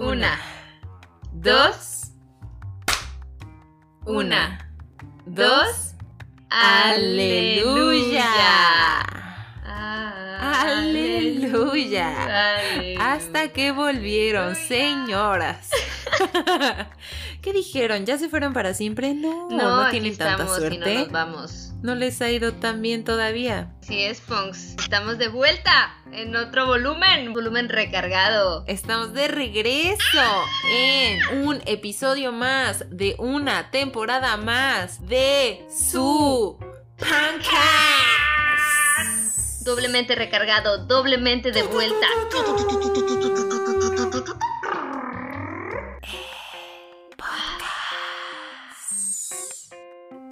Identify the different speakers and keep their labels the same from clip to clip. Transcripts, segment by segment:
Speaker 1: Una, dos, una, dos,
Speaker 2: aleluya.
Speaker 1: Ah,
Speaker 2: Aleluya.
Speaker 1: aleluya.
Speaker 2: Hasta que volvieron, señoras. ¿Qué dijeron? ¿Ya se fueron para siempre? No, no,
Speaker 1: aquí
Speaker 2: tienen tanta
Speaker 1: y
Speaker 2: suerte.
Speaker 1: no nos vamos.
Speaker 2: No les ha ido tan bien todavía.
Speaker 1: Sí es, Punks. Estamos de vuelta en otro volumen, volumen recargado.
Speaker 2: Estamos de regreso en un episodio más de una temporada más de su podcast.
Speaker 1: Doblemente recargado, doblemente de vuelta.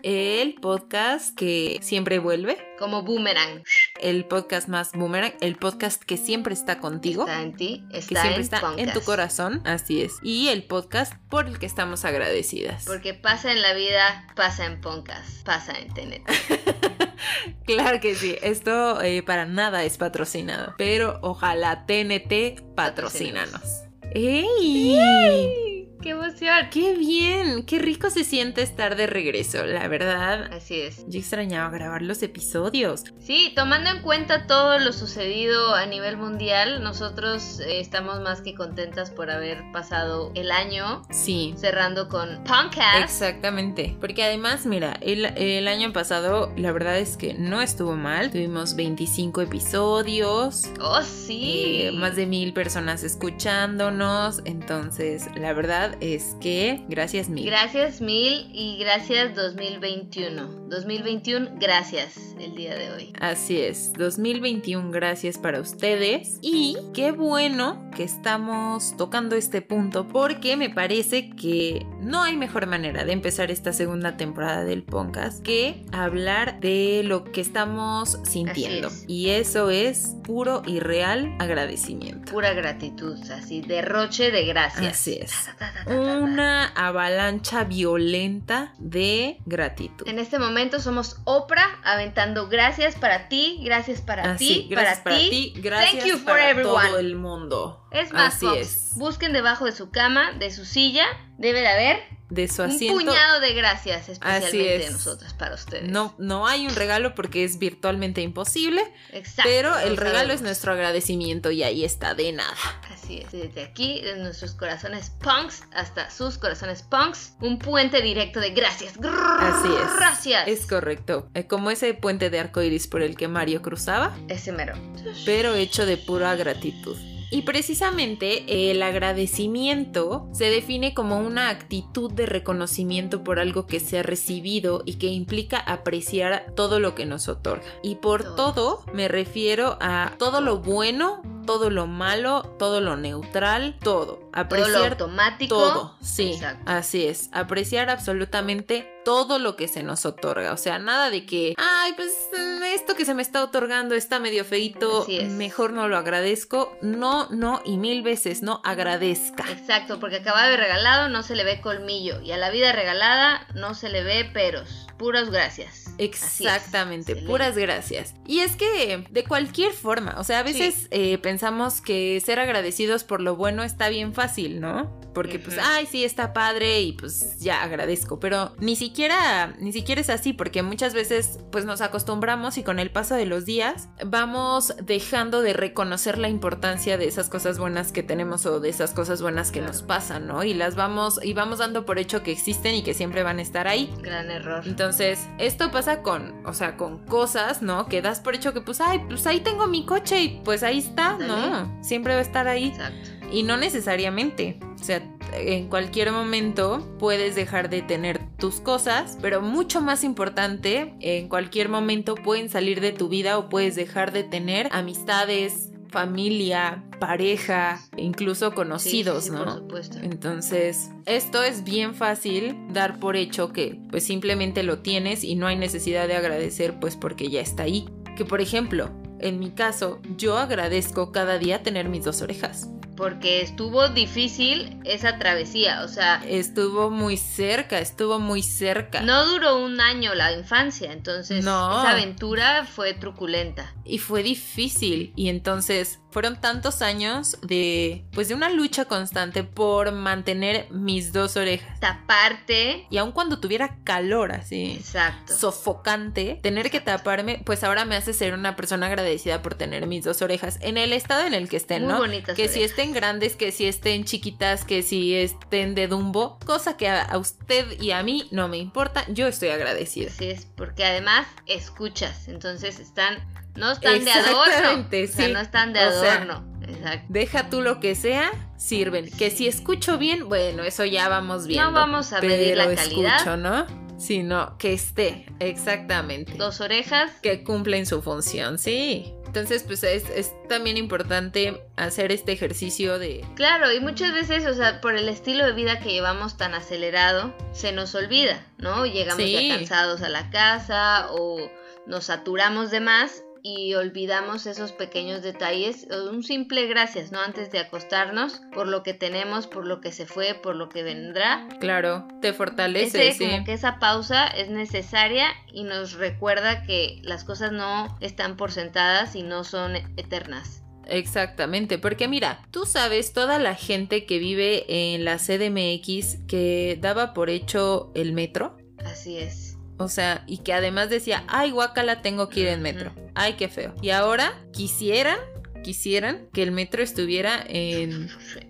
Speaker 2: El podcast que siempre vuelve,
Speaker 1: Como boomerang.
Speaker 2: el podcast más boomerang, el podcast que siempre está contigo.
Speaker 1: Está en ti,
Speaker 2: que
Speaker 1: está
Speaker 2: siempre
Speaker 1: en
Speaker 2: está en tu corazón, así es. Y el podcast por el que estamos agradecidas.
Speaker 1: Porque pasa en la vida, pasa en Podcast, pasa en TNT.
Speaker 2: Claro que sí, esto eh, para nada es patrocinado, pero ojalá TNT patrocínanos. ¡Ey!
Speaker 1: ¡Qué emoción!
Speaker 2: ¡Qué bien! ¡Qué rico se siente estar de regreso! La verdad,
Speaker 1: Así es.
Speaker 2: yo extrañaba grabar los episodios.
Speaker 1: Sí, tomando en cuenta todo lo sucedido a nivel mundial, nosotros eh, estamos más que contentas por haber pasado el año
Speaker 2: Sí.
Speaker 1: cerrando con Punkcast.
Speaker 2: Exactamente, porque además, mira, el, el año pasado la verdad es que no estuvo mal, tuvimos 25 episodios,
Speaker 1: Oh, sí.
Speaker 2: eh, más de mil personas escuchándonos, entonces la verdad es que gracias mil.
Speaker 1: Gracias mil y gracias 2021. 2021, gracias el día de hoy.
Speaker 2: Así es, 2021 gracias para ustedes y qué bueno que estamos tocando este punto porque me parece que no hay mejor manera de empezar esta segunda temporada del podcast que hablar de lo que estamos sintiendo
Speaker 1: es.
Speaker 2: y eso es puro y real agradecimiento.
Speaker 1: Pura gratitud, así, derroche de gracias.
Speaker 2: Así es.
Speaker 1: Ta, ta, ta.
Speaker 2: Una avalancha violenta de gratitud.
Speaker 1: En este momento somos Oprah aventando gracias para ti, gracias para ti,
Speaker 2: gracias
Speaker 1: para,
Speaker 2: para
Speaker 1: ti.
Speaker 2: ti, gracias
Speaker 1: Thank you for
Speaker 2: para
Speaker 1: everyone.
Speaker 2: todo el mundo.
Speaker 1: Es más,
Speaker 2: Así
Speaker 1: Fox,
Speaker 2: es.
Speaker 1: busquen debajo de su cama, de su silla, debe de haber
Speaker 2: De su
Speaker 1: un
Speaker 2: asiento.
Speaker 1: puñado de gracias especialmente
Speaker 2: es.
Speaker 1: de nosotras para ustedes.
Speaker 2: No, no hay un regalo porque es virtualmente imposible,
Speaker 1: Exacto.
Speaker 2: pero el
Speaker 1: lo
Speaker 2: regalo es
Speaker 1: sabemos.
Speaker 2: nuestro agradecimiento y ahí está, de nada.
Speaker 1: Así es, desde aquí, de nuestros corazones punks hasta sus corazones punks, un puente directo de gracias.
Speaker 2: Así es.
Speaker 1: Gracias.
Speaker 2: Es correcto. Eh, Como ese puente de arco iris por el que Mario cruzaba,
Speaker 1: Ese mero.
Speaker 2: pero hecho de pura gratitud. Y precisamente el agradecimiento se define como una actitud de reconocimiento por algo que se ha recibido y que implica apreciar todo lo que nos otorga. Y por
Speaker 1: Todo.
Speaker 2: me refiero a todo lo bueno, todo lo malo, todo lo neutral, todo.
Speaker 1: Todo lo
Speaker 2: Apreciar
Speaker 1: automático.
Speaker 2: todo, sí,
Speaker 1: Exacto.
Speaker 2: así es, apreciar absolutamente todo lo que se nos otorga, o sea, nada de que, ay, pues mm, esto que se me está otorgando está medio feito, mejor no lo agradezco, no, no y mil veces no agradezca.
Speaker 1: Exacto, porque acaba de regalado no se le ve colmillo y a la vida regalada no se le ve peros. Puros gracias.
Speaker 2: Exactamente, puras gracias. Y es que de cualquier forma, o sea, a veces eh, pensamos que ser agradecidos por lo bueno está bien fácil, ¿no? Porque pues, ay, sí, está padre y pues ya agradezco, pero ni siquiera, ni siquiera es así, porque muchas veces pues nos acostumbramos y con el paso de los días vamos dejando de reconocer la importancia de esas cosas buenas que tenemos o de esas cosas buenas que
Speaker 1: Claro.
Speaker 2: nos pasan, ¿no? Y las vamos, y vamos dando por hecho que existen y que siempre van a estar ahí.
Speaker 1: Gran error.
Speaker 2: Entonces, esto pasa con, o sea, con cosas, ¿no? Que das por hecho que, pues, ay, pues ahí tengo mi coche y pues ahí está. ¿no? Siempre va a estar ahí.
Speaker 1: Exacto.
Speaker 2: Y no necesariamente. O sea, en cualquier momento puedes dejar de tener tus cosas, pero mucho más importante, en cualquier momento pueden salir de tu vida o puedes dejar de tener amistades, familia, pareja, incluso conocidos,
Speaker 1: Sí, sí, sí,
Speaker 2: ¿no?
Speaker 1: Por supuesto.
Speaker 2: Entonces, esto es bien fácil dar por hecho que pues simplemente lo tienes y no hay necesidad de agradecer pues porque ya está ahí. Que por ejemplo, en mi caso, yo agradezco cada día tener mis dos orejas.
Speaker 1: Porque estuvo difícil esa travesía. O sea,
Speaker 2: Estuvo muy cerca, estuvo muy cerca.
Speaker 1: no duró un año la infancia. Entonces,
Speaker 2: No.
Speaker 1: esa aventura fue truculenta.
Speaker 2: Y fue difícil. Y entonces fueron tantos años de, pues de una lucha constante por mantener mis dos orejas.
Speaker 1: Taparte.
Speaker 2: Y aun cuando tuviera calor así,
Speaker 1: Exacto.
Speaker 2: sofocante, tener que taparme, pues ahora me hace ser una persona agradecida por tener mis dos orejas en el estado en el que estén,
Speaker 1: Muy
Speaker 2: ¿no?
Speaker 1: bonitas
Speaker 2: que si estén grandes, que si estén chiquitas, que si estén de dumbo, cosa que a, a usted y a mí no me importa, yo estoy agradecida.
Speaker 1: Así es, porque además escuchas. Entonces están. No están de adorno.
Speaker 2: Exactamente,
Speaker 1: O sea,
Speaker 2: sí.
Speaker 1: no están de
Speaker 2: O sea,
Speaker 1: adorno. Exacto.
Speaker 2: Deja tú lo que sea, sirven. Que si escucho bien, bueno, eso ya vamos viendo.
Speaker 1: No vamos a medir la calidad.
Speaker 2: escucho, ¿no? Sino que esté, exactamente.
Speaker 1: Dos orejas.
Speaker 2: que cumplen su función, sí. Entonces, pues es, es también importante hacer este ejercicio de...
Speaker 1: Claro, y muchas veces, o sea, por el estilo de vida que llevamos tan acelerado, se nos olvida, ¿no? Llegamos
Speaker 2: Sí.
Speaker 1: ya cansados a la casa o nos saturamos de más y olvidamos esos pequeños detalles, un simple gracias, ¿no? Antes de acostarnos, por lo que tenemos, por lo que se fue, por lo que vendrá.
Speaker 2: Claro, te fortalece,
Speaker 1: Ese,
Speaker 2: sí.
Speaker 1: como que esa pausa es necesaria y nos recuerda que las cosas no están por sentadas y no son eternas.
Speaker 2: Exactamente, porque mira, tú sabes toda la gente que vive en la CDMX que daba por hecho el metro.
Speaker 1: Así es.
Speaker 2: O sea, y que además decía, ay, guacala, tengo que ir en metro. Ay, qué feo. Y ahora quisieran, quisieran que el metro estuviera en,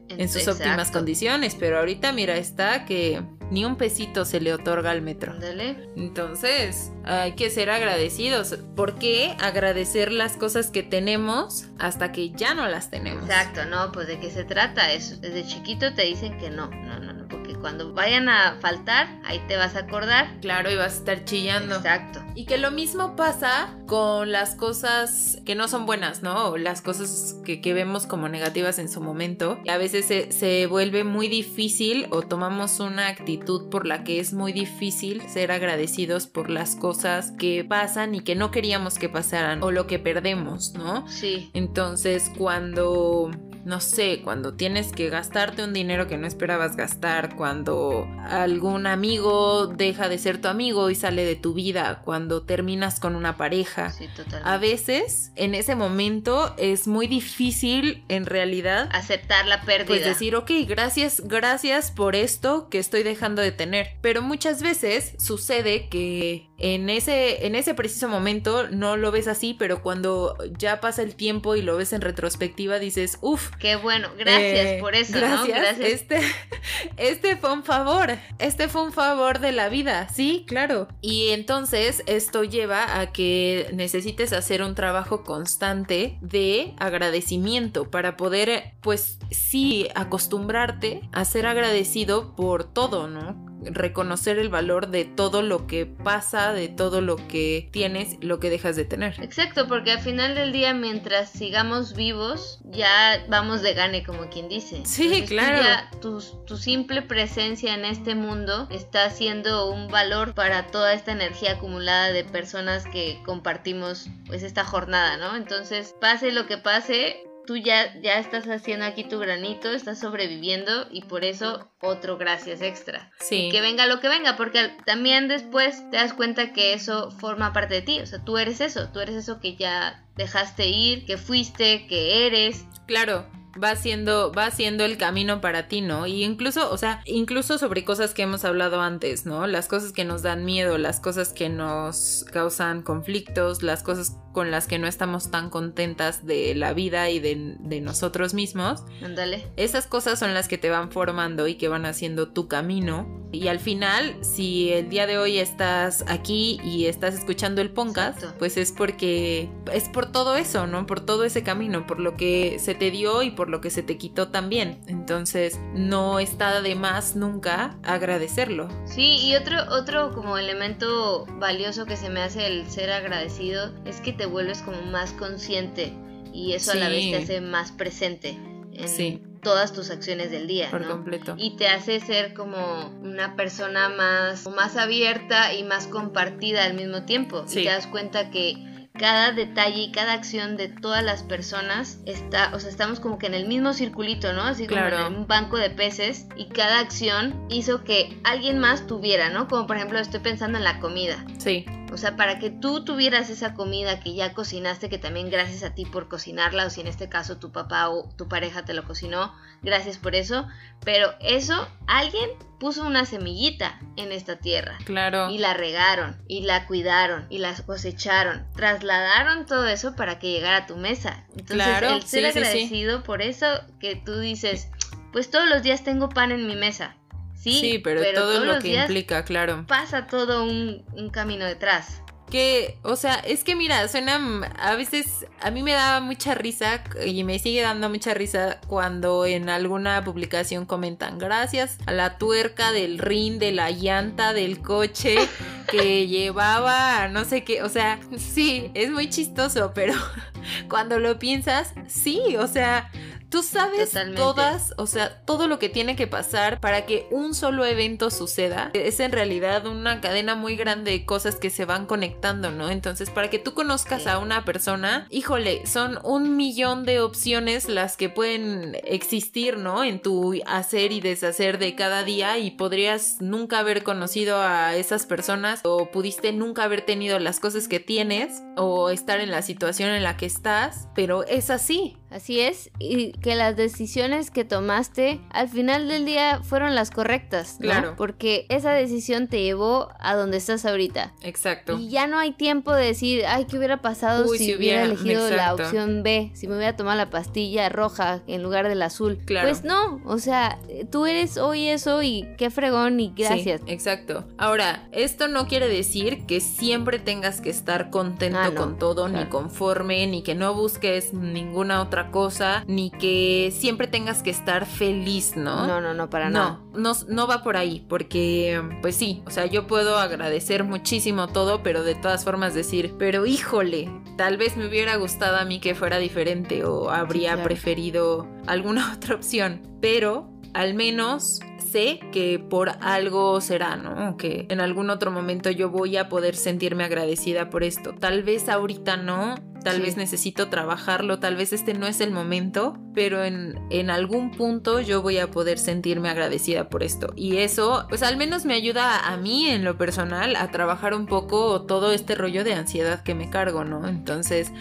Speaker 2: en sus óptimas condiciones, pero ahorita mira, está que ni un pesito se le otorga al metro.
Speaker 1: Ándale.
Speaker 2: Entonces, hay que ser agradecidos. ¿Por qué agradecer las cosas que tenemos hasta que ya no las tenemos?
Speaker 1: Exacto, no, pues de qué se trata eso. Desde chiquito te dicen que no, no, no, no, porque cuando vayan a faltar, ahí te vas a acordar.
Speaker 2: Claro, y vas a estar chillando.
Speaker 1: Exacto.
Speaker 2: Y que lo mismo pasa con las cosas que no son buenas, ¿no? O las cosas que, que vemos como negativas en su momento. Y a veces se, se vuelve muy difícil o tomamos una actitud por la que es muy difícil ser agradecidos por las cosas que pasan y que no queríamos que pasaran o lo que perdemos, ¿no?
Speaker 1: Sí.
Speaker 2: Entonces, cuando, no sé, cuando tienes que gastarte un dinero que no esperabas gastar, cuando algún amigo deja de ser tu amigo y sale de tu vida, cuando terminas con una pareja,
Speaker 1: Sí, total.
Speaker 2: a veces en ese momento es muy difícil en realidad
Speaker 1: Aceptar la pérdida.
Speaker 2: pues decir, ok, gracias, gracias por esto que estoy dejando de tener. Pero muchas veces sucede que en ese, en ese preciso momento no lo ves así, pero cuando ya pasa el tiempo y lo ves en retrospectiva, dices, uff.
Speaker 1: Qué bueno, gracias por eso,
Speaker 2: gracias,
Speaker 1: ¿no? Gracias.
Speaker 2: Este, este fue un favor, este fue un favor de la vida, sí, claro. Y entonces esto lleva a que necesites hacer un trabajo constante de agradecimiento para poder, pues sí, acostumbrarte a ser agradecido por todo, ¿no? Reconocer el valor de todo lo que pasa, de todo lo que tienes, lo que dejas de tener.
Speaker 1: Exacto, porque al final del día, mientras sigamos vivos, ya vamos de gane, como quien dice.
Speaker 2: Sí,
Speaker 1: Entonces,
Speaker 2: claro.
Speaker 1: ya- tu, tu simple presencia en este mundo está siendo un valor para toda esta energía acumulada de personas que compartimos pues esta jornada, ¿no? Entonces, pase lo que pase, tú ya, ya estás haciendo aquí tu granito, estás sobreviviendo y por eso otro gracias extra.
Speaker 2: Sí.
Speaker 1: Que venga lo que venga, porque también después te das cuenta que eso forma parte de ti. O sea, tú eres eso, tú eres eso que ya dejaste ir, que fuiste, que eres.
Speaker 2: Claro, va siendo, va siendo el camino para ti, ¿no? Y incluso, o sea, incluso sobre cosas que hemos hablado antes, ¿no? Las cosas que nos dan miedo, las cosas que nos causan conflictos, las cosas con las que no estamos tan contentas de la vida y de, de nosotros mismos.
Speaker 1: Ándale.
Speaker 2: Esas cosas son las que te van formando y que van haciendo tu camino. Y al final, si el día de hoy estás aquí y estás escuchando el podcast,
Speaker 1: Exacto.
Speaker 2: pues es porque es por todo eso, ¿no? Por todo ese camino, por lo que se te dio y por lo que se te quitó también. Entonces, no está de más nunca agradecerlo.
Speaker 1: Sí, y otro, otro como elemento valioso que se me hace el ser agradecido es que te vuelves como más consciente y eso a la vez te hace más presente en
Speaker 2: Sí.
Speaker 1: todas tus acciones del día.
Speaker 2: Por
Speaker 1: ¿no?
Speaker 2: completo.
Speaker 1: y te hace ser como una persona más, más abierta y más compartida al mismo tiempo.
Speaker 2: Sí.
Speaker 1: Y te das cuenta que cada detalle y cada acción de todas las personas está, o sea, estamos como que en el mismo circulito, ¿no? Así como en un banco de peces y cada acción hizo que alguien más tuviera, ¿no? Como por ejemplo estoy pensando en la comida.
Speaker 2: Sí,
Speaker 1: O sea, para que tú tuvieras esa comida que ya cocinaste, que también gracias a ti por cocinarla, o si en este caso tu papá o tu pareja te lo cocinó, gracias por eso. Pero eso, alguien puso una semillita en esta tierra.
Speaker 2: Claro.
Speaker 1: Y la regaron, y la cuidaron, y la cosecharon. Trasladaron todo eso para que llegara a tu mesa. Entonces, el ser agradecido por eso que tú dices, pues todos los días tengo pan en mi mesa. Sí,
Speaker 2: pero, todo lo que implica, claro.
Speaker 1: Pasa todo un, un camino detrás.
Speaker 2: Que, o sea, es que mira, suena, a veces, a mí me daba mucha risa y me sigue dando mucha risa cuando en alguna publicación comentan gracias a la tuerca del rin, de la llanta del coche que llevaba no sé qué, o sea, sí, es muy chistoso, pero cuando lo piensas, sí, o sea, Tú sabes todas, o sea, todo lo que tiene que pasar para que un solo evento suceda. Es en realidad una cadena muy grande de cosas que se van conectando, ¿no? Entonces, para que tú conozcas a una persona, híjole, son un millón de opciones las que pueden existir, ¿no? En tu hacer y deshacer de cada día y podrías nunca haber conocido a esas personas o pudiste nunca haber tenido las cosas que tienes o estar en la situación en la que pero es así.
Speaker 1: Así es, y que las decisiones que tomaste al final del día fueron las correctas, Claro. Porque esa decisión te llevó a donde estás ahorita.
Speaker 2: Exacto.
Speaker 1: Y ya no hay tiempo de decir, ay, ¿qué hubiera pasado si, hubiera, elegido la opción B? Si me hubiera tomado la pastilla roja en lugar del azul. Claro. Pues no, o sea, tú eres hoy eso y qué fregón y gracias.
Speaker 2: Sí, exacto. Ahora, esto no quiere decir que siempre tengas que estar contento ah, con todo, ni conforme, ni que no busques ninguna otra cosa, ni que siempre tengas que estar feliz, ¿no?
Speaker 1: No, no, no, para nada.
Speaker 2: No, no va por ahí, porque pues sí, o sea, yo puedo agradecer muchísimo todo, pero de todas formas decir, pero híjole, tal vez me hubiera gustado a mí que fuera diferente o habría preferido alguna otra opción, pero al menos sé que por algo será, ¿no? Que en algún otro momento yo voy a poder sentirme agradecida por esto. Tal vez ahorita no, tal vez necesito trabajarlo, tal vez este no es el momento, pero en, en algún punto yo voy a poder sentirme agradecida por esto. Y eso, pues al menos me ayuda a mí en lo personal a trabajar un poco todo este rollo de ansiedad que me cargo, ¿no? Entonces,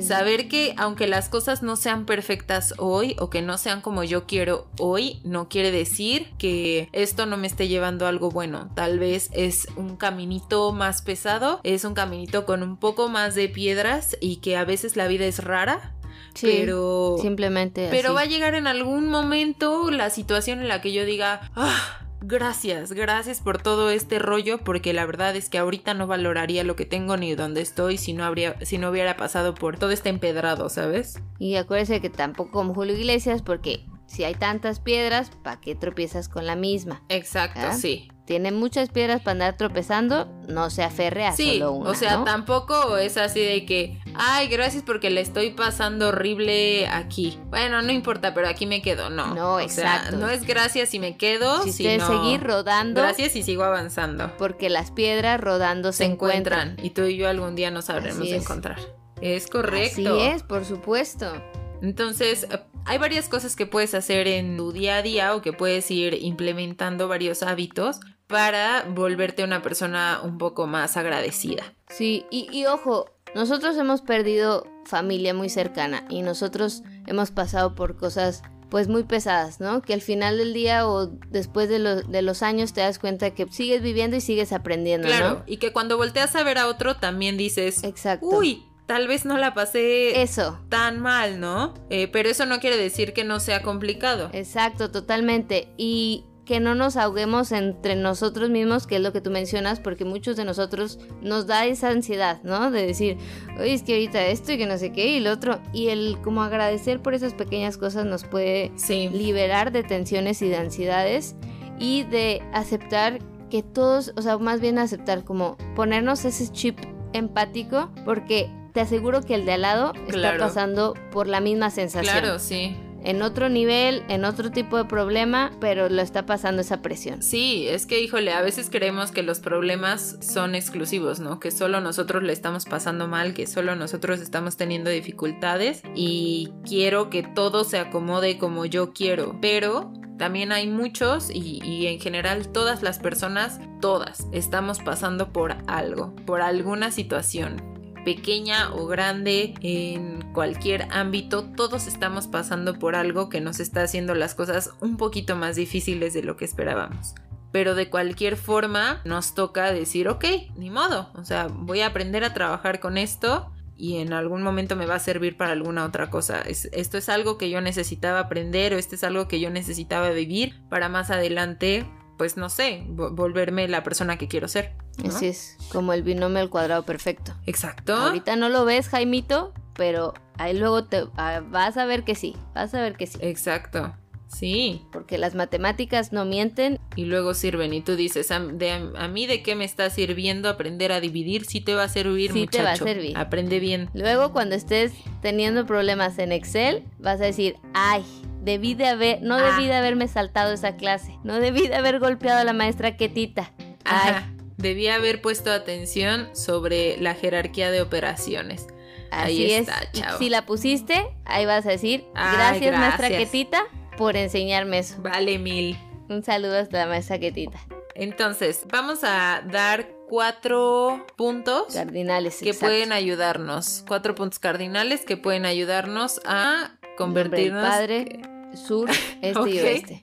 Speaker 2: saber que aunque las cosas no sean perfectas hoy o que no sean como yo quiero hoy, no quiere decir que esto no me esté llevando a algo bueno. Tal vez es un caminito más pesado, es un caminito con un poco más de piedras y que a veces la vida es rara, pero
Speaker 1: simplemente
Speaker 2: pero va a llegar en algún momento la situación en la que yo diga ah, gracias gracias por todo este rollo porque la verdad es que ahorita no valoraría lo que tengo ni donde estoy si no habría si no hubiera pasado por todo este empedrado sabes
Speaker 1: y acuérdese que tampoco como Julio Iglesias porque si hay tantas piedras, ¿para qué tropiezas con la misma?
Speaker 2: Exacto, sí
Speaker 1: tiene muchas piedras para andar tropezando, no se aferre a solo una.
Speaker 2: O sea, tampoco es así de que, ay, gracias porque le estoy pasando horrible aquí. Bueno, no importa, pero aquí me quedo. No. No, exacto. no es gracias si me quedo, si sino
Speaker 1: seguir rodando.
Speaker 2: Gracias y sigo avanzando.
Speaker 1: Porque las piedras rodando se, encuentran.
Speaker 2: Y tú y yo algún día nos sabremos encontrar. Es correcto.
Speaker 1: Así es, por supuesto.
Speaker 2: Entonces, hay varias cosas que puedes hacer en tu día a día o que puedes ir implementando varios hábitos para volverte una persona un poco más agradecida.
Speaker 1: Sí, y, ojo, nosotros hemos perdido familia muy cercana y nosotros hemos pasado por cosas pues muy pesadas, ¿no? Que al final del día o después de, de, los años te das cuenta que sigues viviendo y sigues aprendiendo, claro,
Speaker 2: y que cuando volteas a ver a otro también dices, Exacto. uy, tal vez no la pasé eso. tan mal, ¿no? Eh, pero eso no quiere decir que no sea complicado.
Speaker 1: Exacto, totalmente. Y que no nos ahoguemos entre nosotros mismos, que es lo que tú mencionas, porque muchos de nosotros nos da esa ansiedad, ¿no? De decir, oye, es que ahorita esto y que no sé qué y lo otro. Y el como agradecer por esas pequeñas cosas nos puede liberar de tensiones y de ansiedades y de aceptar que todos, o sea, más bien aceptar como ponernos ese chip empático, porque te aseguro que el de al lado está pasando por la misma sensación.
Speaker 2: Claro, sí
Speaker 1: en otro nivel, en otro tipo de problema, pero lo está pasando esa presión.
Speaker 2: Sí, es que híjole, a veces creemos que los problemas son exclusivos, ¿no? Que solo nosotros le estamos pasando mal, que solo nosotros estamos teniendo dificultades y quiero que todo se acomode como yo quiero, pero También hay muchos y, y, en general todas las personas, todas, estamos pasando por algo, por alguna situación pequeña o grande, en cualquier ámbito, todos estamos pasando por algo que nos está haciendo las cosas un poquito más difíciles de lo que esperábamos. Pero de cualquier forma nos toca decir, ok, ni modo, o sea, voy a aprender a trabajar con esto y en algún momento me va a servir para alguna otra cosa. esto es algo que yo necesitaba aprender o esto es algo que yo necesitaba vivir para más adelante pues no sé, volverme la persona que quiero ser.
Speaker 1: Así es, como el binomio al cuadrado perfecto.
Speaker 2: Exacto.
Speaker 1: Ahorita no lo ves, Jaimito, pero ahí luego te ah, vas a ver que sí, vas a ver que sí.
Speaker 2: Exacto. Sí.
Speaker 1: Porque las matemáticas no mienten.
Speaker 2: Y luego sirven. Y tú dices, ¿a, mí de qué me está sirviendo aprender a dividir? Sí te va a servir, sí te va a servir. Aprende bien.
Speaker 1: Luego cuando estés teniendo problemas en Excel, vas a decir, ay, Debí de haber, no debí ah. de haberme saltado esa clase. No debí de haber golpeado a la maestra Ketita.
Speaker 2: Ajá. Debí haber puesto atención sobre la jerarquía de operaciones. Ahí está, chao.
Speaker 1: Si la pusiste, ahí vas a decir, gracias, maestra Ketita por enseñarme eso.
Speaker 2: Vale mil.
Speaker 1: Un saludo hasta la maestra Ketita.
Speaker 2: Entonces, vamos a dar cuatro puntos
Speaker 1: cardinales
Speaker 2: que pueden ayudarnos. Cuatro puntos cardinales que pueden ayudarnos a convertirnos.
Speaker 1: Padre, sur, este y oeste.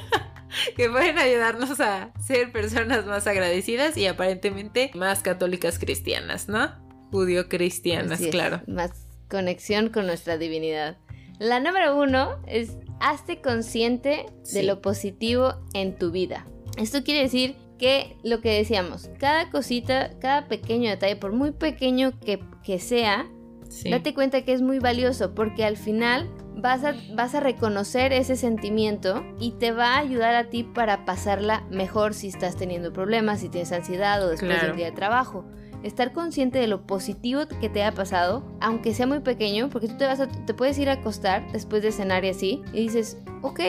Speaker 2: que pueden ayudarnos a ser personas más agradecidas y aparentemente más católicas cristianas, ¿no? Judío cristianas, claro.
Speaker 1: Más conexión con nuestra divinidad. La número uno es hazte consciente de lo positivo en tu vida. Esto quiere decir que lo que decíamos, cada cosita, cada pequeño detalle, por muy pequeño que, que sea, date cuenta que es muy valioso porque al final vas a, vas a reconocer ese sentimiento y te va a ayudar a ti para pasarla mejor si estás teniendo problemas, si tienes ansiedad o después del día de trabajo. Estar consciente de lo positivo que te ha pasado, aunque sea muy pequeño, porque tú te, vas a, te puedes ir a acostar después de cenar y así, y dices, ok,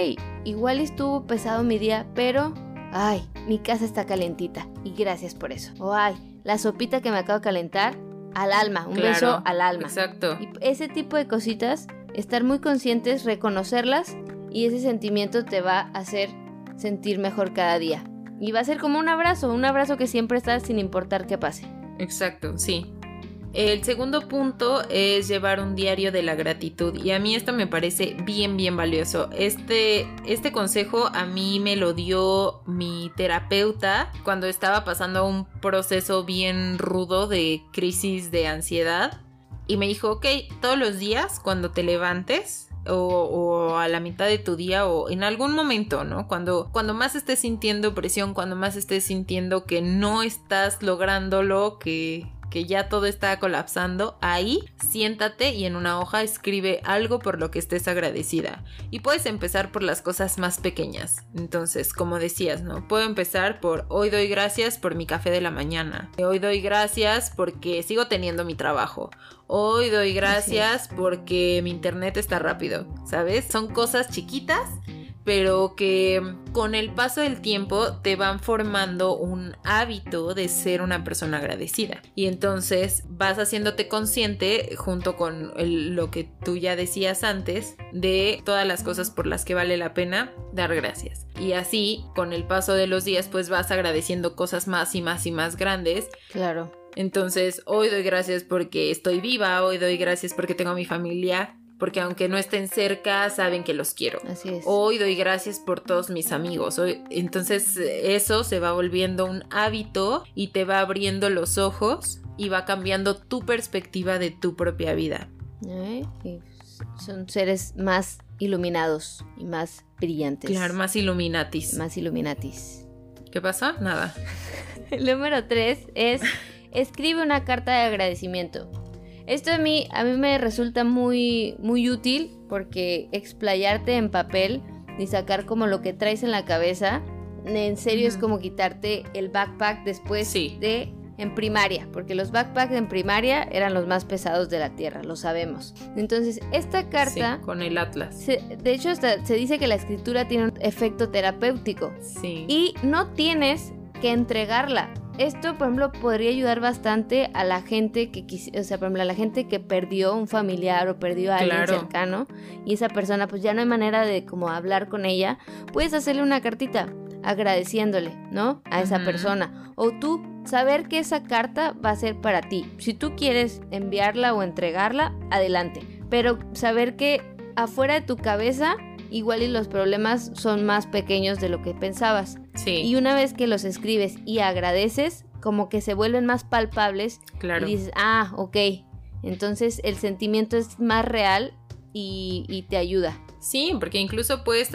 Speaker 1: igual estuvo pesado mi día, pero, ay, mi casa está calentita, y gracias por eso. O ay, la sopita que me acabo de calentar, al alma, un beso al alma.
Speaker 2: Exacto.
Speaker 1: Y ese tipo de cositas estar muy conscientes, reconocerlas y ese sentimiento te va a hacer sentir mejor cada día. Y va a ser como un abrazo, un abrazo que siempre está sin importar qué pase.
Speaker 2: Exacto, sí. El segundo punto es llevar un diario de la gratitud y a mí esto me parece bien bien valioso. Este, este consejo a mí me lo dio mi terapeuta cuando estaba pasando un proceso bien rudo de crisis de ansiedad y me dijo, ok, todos los días cuando te levantes, o, a la mitad de tu día o en algún momento, ¿no? Cuando, cuando más estés sintiendo presión, cuando más estés sintiendo que no estás lográndolo, que, que ya todo está colapsando, ahí siéntate y en una hoja escribe algo por lo que estés agradecida. Y puedes empezar por las cosas más pequeñas. Entonces, como decías, ¿no? Puedo empezar por hoy doy gracias por mi café de la mañana. Hoy doy gracias porque sigo teniendo mi trabajo. Hoy doy gracias porque mi internet está rápido, ¿sabes? Son cosas chiquitas pero que con el paso del tiempo te van formando un hábito de ser una persona agradecida. Y entonces vas haciéndote consciente, junto con lo que tú ya decías antes, de todas las cosas por las que vale la pena dar gracias. Y así, con el paso de los días, pues vas agradeciendo cosas más y más y más grandes.
Speaker 1: Claro.
Speaker 2: Entonces, hoy doy gracias porque estoy viva, hoy doy gracias porque tengo a mi familia, porque aunque no estén cerca, saben que los quiero.
Speaker 1: Así es.
Speaker 2: Hoy doy gracias por todos mis amigos. Hoy, entonces eso se va volviendo un hábito y te va abriendo los ojos y va cambiando tu perspectiva de tu propia vida.
Speaker 1: ¿Eh? son seres más iluminados y más brillantes.
Speaker 2: Claro, más iluminatis.
Speaker 1: Más iluminatis.
Speaker 2: ¿Qué pasa? Nada.
Speaker 1: El número tres es escribe una carta de agradecimiento. Esto a mí, a mí me resulta muy, muy útil porque explayarte en papel y sacar como lo que traes en la cabeza, en serio es como quitarte el backpack después de en primaria, porque los backpacks en primaria eran los más pesados de la Tierra, lo sabemos. Entonces, esta carta...
Speaker 2: con el Atlas.
Speaker 1: de hecho, se dice que la escritura tiene un efecto terapéutico.
Speaker 2: Sí.
Speaker 1: Y no tienes que entregarla esto, por ejemplo, podría ayudar bastante a la gente que o sea, por ejemplo, a la gente que perdió un familiar o perdió a alguien
Speaker 2: Claro.
Speaker 1: cercano y esa persona pues ya no hay manera de como hablar con ella, puedes hacerle una cartita agradeciéndole, ¿no? A esa persona. O tú saber que esa carta va a ser para ti. Si tú quieres enviarla o entregarla, adelante. Pero saber que afuera de tu cabeza igual y los problemas son más pequeños de lo que pensabas.
Speaker 2: Sí,
Speaker 1: Y una vez que los escribes y agradeces, como que se vuelven más palpables
Speaker 2: claro.
Speaker 1: y dices, ah, ok. Entonces el sentimiento es más real y, y te ayuda.
Speaker 2: Sí, porque incluso puedes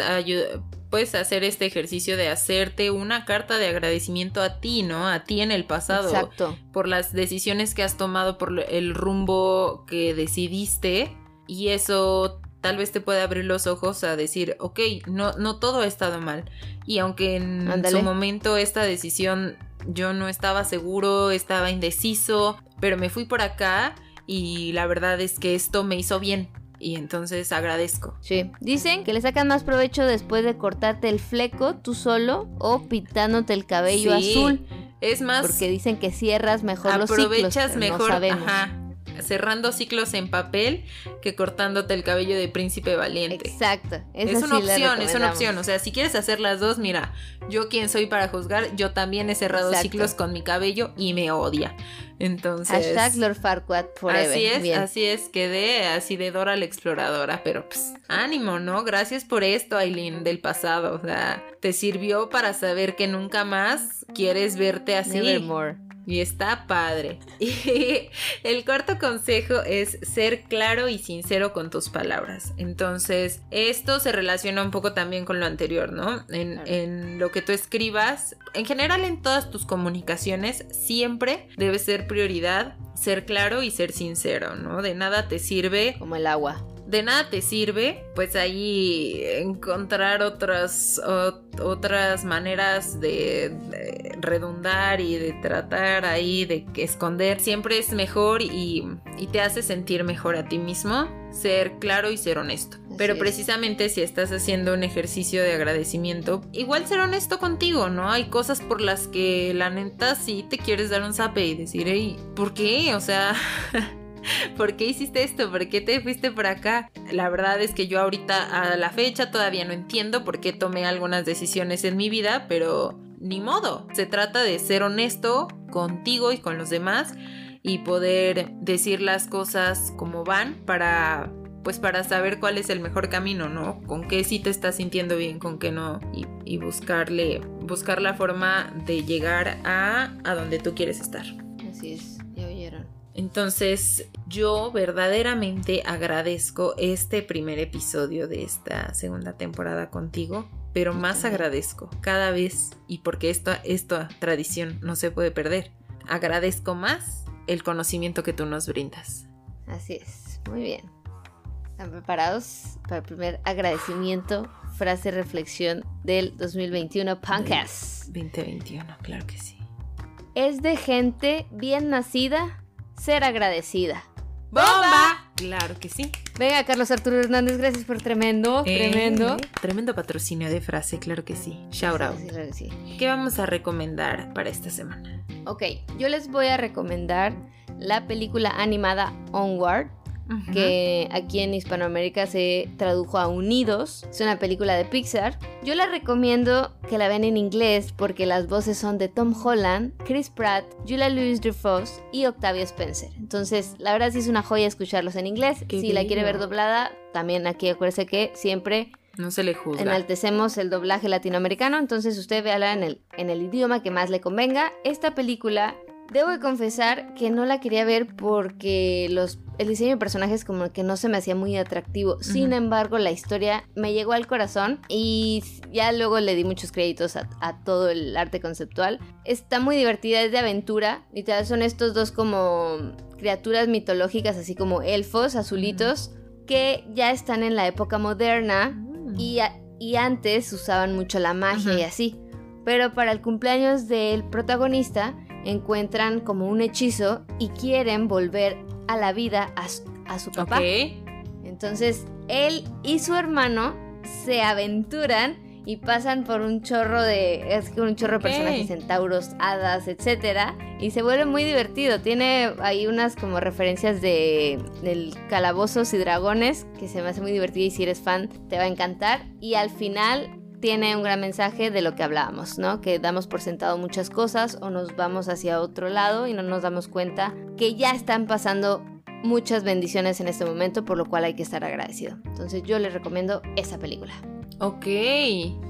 Speaker 2: puedes hacer este ejercicio de hacerte una carta de agradecimiento a ti, ¿no? A ti en el pasado.
Speaker 1: Exacto.
Speaker 2: Por las decisiones que has tomado, por el rumbo que decidiste. Y eso tal vez te puede abrir los ojos a decir, ok, no, no todo ha estado mal. Y aunque en su momento esta decisión yo no estaba seguro, estaba indeciso, pero me fui por acá y la verdad es que esto me hizo bien. Y entonces agradezco.
Speaker 1: Sí. Dicen que le sacan más provecho después de cortarte el fleco tú solo o pintándote el cabello
Speaker 2: Sí,
Speaker 1: azul.
Speaker 2: Es más,
Speaker 1: Porque dicen que cierras mejor los ciclos.
Speaker 2: aprovechas
Speaker 1: no
Speaker 2: mejor,
Speaker 1: sabemos.
Speaker 2: ajá, cerrando ciclos en papel que cortándote el cabello de príncipe valiente.
Speaker 1: Exacto.
Speaker 2: Es
Speaker 1: esa
Speaker 2: una
Speaker 1: sí la
Speaker 2: opción, es una opción. O sea, si quieres hacer las dos, mira, yo quien soy para juzgar, yo también he cerrado
Speaker 1: Exacto.
Speaker 2: ciclos con mi cabello y me odia. Entonces.
Speaker 1: Hashtag Lord Farquaad forever.
Speaker 2: Así es,
Speaker 1: Bien.
Speaker 2: así es, quedé así de Dora la exploradora, pero pues ánimo, ¿no? Gracias por esto, Aileen, del pasado. O sea, te sirvió para saber que nunca más quieres verte así.
Speaker 1: Nevermore.
Speaker 2: Y está padre. Y el cuarto consejo es ser claro y sincero con tus palabras. Entonces, esto se relaciona un poco también con lo anterior, ¿no? En,
Speaker 1: Claro.
Speaker 2: en lo que tú escribas, en general en todas tus comunicaciones, siempre debe ser prioridad ser claro y ser sincero, ¿no? De nada te sirve
Speaker 1: Como el agua.
Speaker 2: De nada te sirve, pues ahí encontrar otras, ot- otras maneras de, de redundar y de tratar ahí de esconder. Siempre es mejor y, y te hace sentir mejor a ti mismo ser claro y ser honesto.
Speaker 1: Así
Speaker 2: Pero
Speaker 1: es.
Speaker 2: precisamente si estás haciendo un ejercicio de agradecimiento, igual ser honesto contigo, ¿no? Hay cosas por las que la neta sí te quieres dar un zape y decir, hey, ¿por qué? O sea... ¿Por qué hiciste esto? ¿Por qué te fuiste por acá? La verdad es que yo ahorita a la fecha todavía no entiendo por qué tomé algunas decisiones en mi vida, pero ni modo. Se trata de ser honesto contigo y con los demás y poder decir las cosas como van para pues para saber cuál es el mejor camino, ¿no? Con qué sí te estás sintiendo bien, con qué no y, y buscarle buscar la forma de llegar a a donde tú quieres estar.
Speaker 1: Así es.
Speaker 2: Entonces, yo verdaderamente agradezco este primer episodio de esta segunda temporada contigo, pero más agradezco cada vez, y porque esta, esta tradición no se puede perder, agradezco más el conocimiento que tú nos brindas.
Speaker 1: Así es. Muy bien. ¿Están preparados para el primer agradecimiento, frase, reflexión del 2021 podcast?
Speaker 2: 2021, claro que sí.
Speaker 1: Es de gente bien nacida ser agradecida.
Speaker 2: ¡Bomba! Claro que sí.
Speaker 1: Venga, Carlos Arturo Hernández, gracias por tremendo, tremendo.
Speaker 2: Eh, tremendo patrocinio de frase, claro que sí. Shout out.
Speaker 1: Sí, claro que sí.
Speaker 2: ¿Qué vamos a recomendar para esta semana?
Speaker 1: Ok, yo les voy a recomendar la película animada Onward, Que aquí en Hispanoamérica se tradujo a Unidos. Es una película de Pixar. Yo la recomiendo que la vean en inglés porque las voces son de Tom Holland, Chris Pratt, Julia Louis-Dreyfus y Octavia Spencer. Entonces, la verdad sí es una joya escucharlos en inglés.
Speaker 2: Qué
Speaker 1: si la quiere ver doblada, también aquí acuérdese que siempre
Speaker 2: No se le juzga.
Speaker 1: enaltecemos el doblaje latinoamericano, entonces usted véala en el, en el idioma que más le convenga. Esta película, debo de confesar que no la quería ver porque los, el diseño de personajes como que no se me hacía muy atractivo. Sin embargo, la historia me llegó al corazón y ya luego le di muchos créditos a, a todo el arte conceptual. Está muy divertida, es de aventura. Literal, son estos dos como criaturas mitológicas, así como elfos azulitos, que ya están en la época moderna
Speaker 2: Mm.
Speaker 1: y, a- y antes usaban mucho la magia y así. Pero para el cumpleaños del protagonista encuentran como un hechizo y quieren volver a la vida a, su- a su papá. Entonces él y su hermano se aventuran y pasan por un chorro de es que un chorro de personajes centauros, hadas, etcétera, y se vuelve muy divertido. Tiene ahí unas como referencias de del calabozos y dragones que se me hace muy divertido y si eres fan te va a encantar y al final tiene un gran mensaje de lo que hablábamos, ¿no? Que damos por sentado muchas cosas o nos vamos hacia otro lado y no nos damos cuenta que ya están pasando muchas bendiciones en este momento, por lo cual hay que estar agradecido. Entonces yo les recomiendo esa película.
Speaker 2: Ok,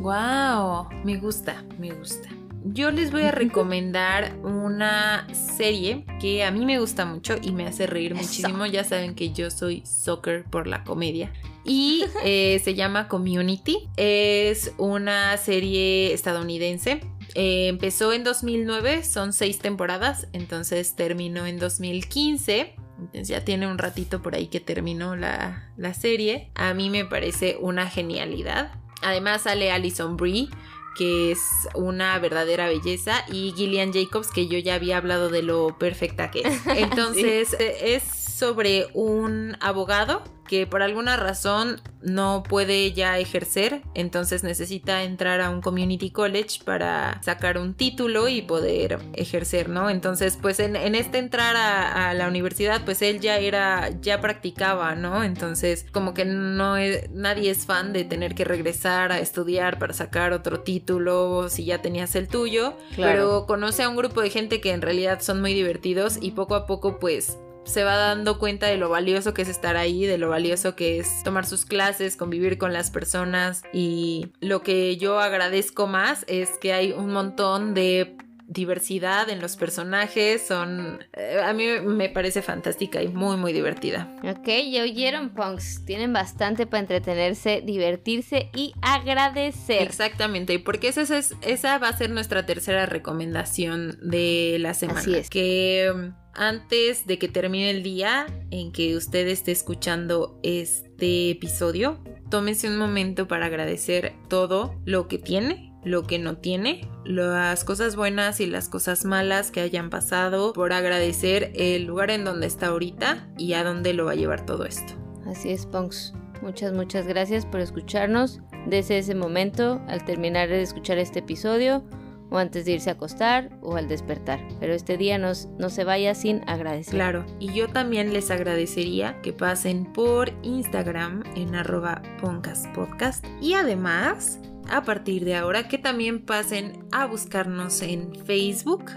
Speaker 2: wow, me gusta, me gusta. Yo les voy a recomendar una serie que a mí me gusta mucho y me hace reír muchísimo. Ya saben que yo soy soccer por la comedia. Y eh, se llama Community. Es una serie estadounidense. Eh, empezó en 2009, son seis temporadas, entonces terminó en 2015. Entonces ya tiene un ratito por ahí que terminó la, la serie. A mí me parece una genialidad. Además sale Alison Brie, que es una verdadera belleza, y Gillian Jacobs, que yo ya había hablado de lo perfecta que es. Entonces es sobre un abogado que por alguna razón no puede ya ejercer, entonces necesita entrar a un community college para sacar un título y poder ejercer, ¿no? Entonces, pues en, este entrar a, la universidad, pues él ya era, ya practicaba, ¿no? Entonces, como que no nadie es fan de tener que regresar a estudiar para sacar otro título si ya tenías el tuyo, pero conoce a un grupo de gente que en realidad son muy divertidos y poco a poco, pues se va dando cuenta de lo valioso que es estar ahí, de lo valioso que es tomar sus clases, convivir con las personas. Y lo que yo agradezco más es que hay un montón de diversidad en los personajes son eh, a mí me parece fantástica y muy muy divertida.
Speaker 1: Ok ya oyeron punks. Tienen bastante para entretenerse divertirse y agradecer.
Speaker 2: Exactamente y porque esa es esa va a ser nuestra tercera recomendación de la semana
Speaker 1: Así es.
Speaker 2: que antes de que termine el día en que usted esté escuchando este episodio, tómese un momento para agradecer todo lo que tiene, lo que no tiene, las cosas buenas y las cosas malas que hayan pasado, por agradecer el lugar en donde está ahorita y a dónde lo va a llevar todo esto.
Speaker 1: Así es, Punks. Muchas, muchas gracias por escucharnos. Desde ese momento, al terminar de escuchar este episodio, o antes de irse a acostar o al despertar. Pero este día nos, no se vaya sin agradecer.
Speaker 2: Claro, y yo también les agradecería que pasen por Instagram en arroba podcast y además a partir de ahora que también pasen a buscarnos en Facebook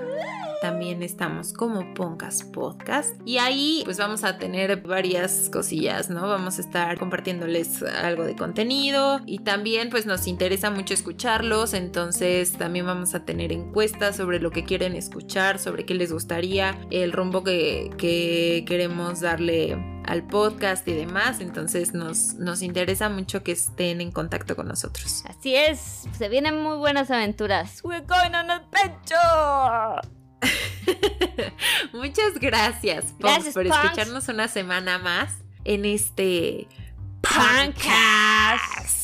Speaker 2: también estamos como Poncas Podcast. Y ahí pues vamos a tener varias cosillas, ¿no? Vamos a estar compartiéndoles algo de contenido y también pues nos interesa mucho escucharlos. Entonces también vamos a tener encuestas sobre lo que quieren escuchar, sobre qué les gustaría, el rumbo que, que queremos darle al podcast y demás. Entonces nos, nos interesa mucho que estén en contacto con nosotros.
Speaker 1: Así es, se vienen muy buenas aventuras. We're going on a
Speaker 2: Muchas gracias, Punks, gracias, por escucharnos una semana más en este
Speaker 1: Podcast.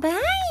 Speaker 1: Bye.